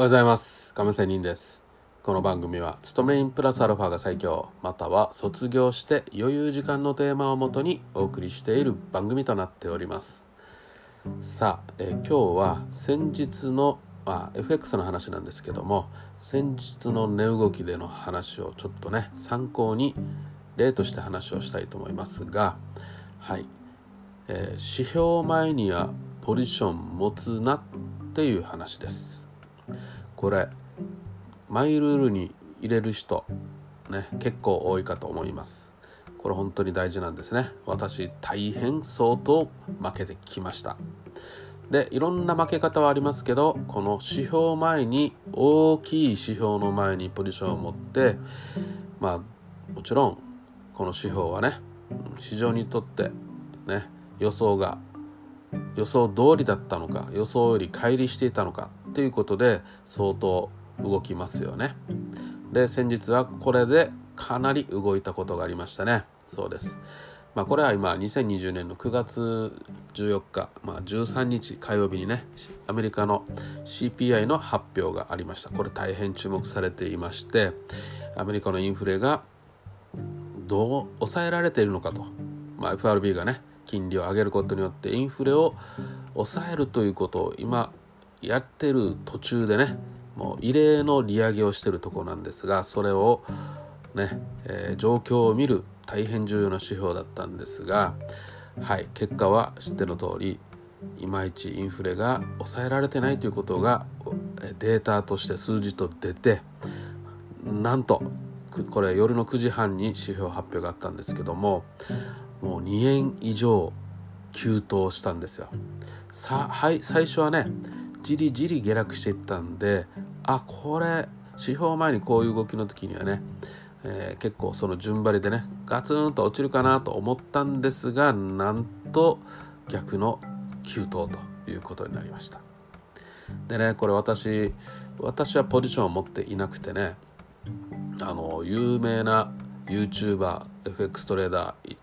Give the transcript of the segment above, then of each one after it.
おはようございます。亀仙人です。この番組は勤め人プラスアルファが最強。または卒業して余裕時間のテーマをもとにお送りしている番組となっております。さあ、え今日は先日のあ FX の話なんですけども先日の値動きでの話をちょっとね参考に例として話をしたいと思いますがはい、えー、指標前にはポジション持つなっていう話です。これマイルールに入れる人ね結構多いかと思います。これ本当に大事なんですね。私大変相当負けてきました。でいろんな負け方はありますけどこの指標前に大きい指標の前にポジションを持ってまあもちろんこの指標はね市場にとってね予想が予想通りだったのか予想より乖離していたのかということで相当動きますよね。で先日はこれでかなり動いたことがありましたね。そうです。まあ、これは今2020年の9月14日、まあ、13日火曜日にねアメリカの CPI の発表がありましたこれ大変注目されていましてアメリカのインフレがどう抑えられているのかと、まあ、FRB がね金利を上げることによってインフレを抑えるということを今やってる途中でねもう異例の利上げをしてるとこなんですがそれをね、えー、状況を見る大変重要な指標だったんですがはい結果は知っての通りいまいちインフレが抑えられてないということがデータとして数字と出てなんとこれ夜の9時半に指標発表があったんですけどももう2円以上急騰したんですよ。さはい最初はねじりじり下落していったんであこれ指標前にこういう動きの時にはね、えー、結構その順張りでねガツンと落ちるかなと思ったんですがなんと逆の急騰ということになりました。でねこれ私私はポジションを持っていなくてねあの有名な YouTuberFX トレーダー、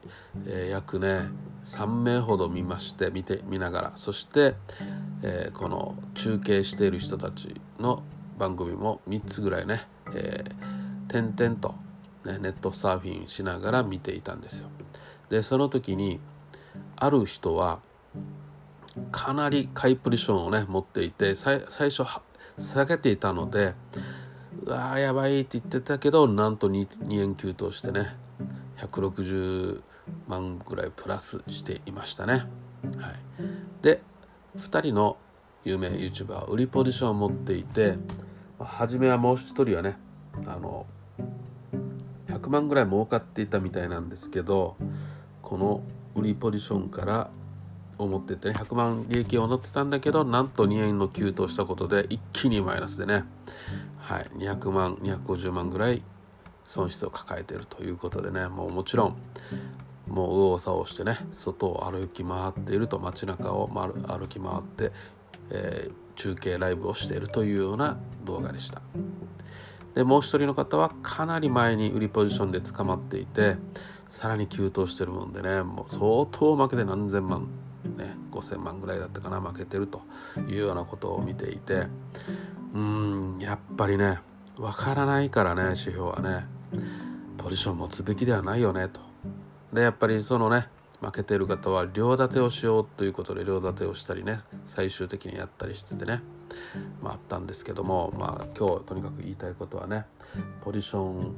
えー、約ね3名ほど見まして見て見ながら。そして、えー、この中継している人たちの番組も3つぐらいね、えー、点々と、ね、ネットサーフィンしながら見ていたんですよ。でその時にある人はかなり買いポジションをね持っていて最初下げていたのでうわーやばいって言ってたけどなんと 2, 2円急騰してね160万ぐらいプラスしていましたね。はい、で2人の有名 YouTuber 売りポジションを持っていて初めはもう1人はねあの100万ぐらい儲かっていたみたいなんですけどこの売りポジションから思っててね100万利益を乗ってたんだけどなんと2円の急騰したことで一気にマイナスでねはい、200万250万ぐらい損失を抱えているということでねもうもちろんもう右往左往してね外を歩き回っていると街中を歩き回って、えー、中継ライブをしているというような動画でした。でもう一人の方はかなり前に売りポジションで捕まっていてさらに急騰してるもんでねもう相当負けて何千万ね5,000万ぐらいだったかな負けてるというようなことを見ていてうんやっぱりねわからないからね指標はねポジション持つべきではないよねと。でやっぱりそのね負けてる方は両立てをしようということで両立てをしたりね最終的にやったりしててねまああったんですけどもまあ今日とにかく言いたいことはねポジション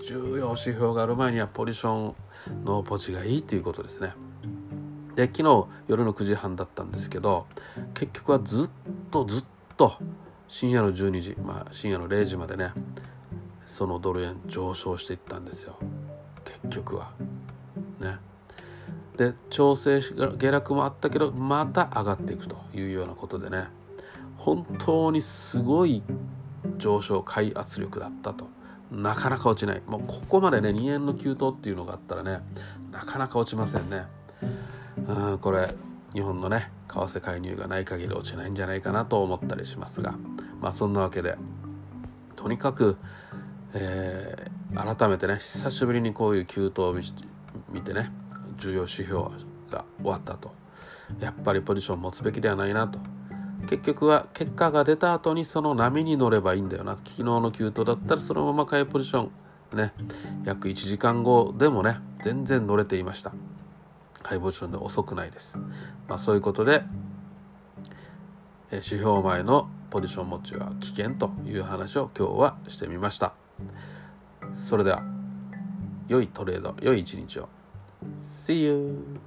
重要指標がある前にはポジションのポジがいいということですね。で昨日夜の9時半だったんですけど結局はずっとずっと深夜の12時、まあ、深夜の0時までねそのドル円上昇していったんですよ局は。ね。で調整下落もあったけどまた上がっていくというようなことでね。本当にすごい上昇買い圧力だったと。なかなか落ちない。もうここまでね2円の急騰っていうのがあったらねなかなか落ちませんね。うんこれ日本のね為替介入がない限り落ちないんじゃないかなと思ったりしますが。まあそんなわけでとにかく、えー、改めてね久しぶりにこういう急騰を見てね重要指標が終わったと。やっぱりポジションを持つべきではないなと。結局は結果が出た後にその波に乗ればいいんだよな。昨日の急騰だったらそのまま買いポジションね約1時間後でもね全然乗れていました。買いポジションで遅くないです、まあ、そういうことで指標前のポジション持ちは危険という話を今日はしてみました。それでは良いトレード良い一日を。See you!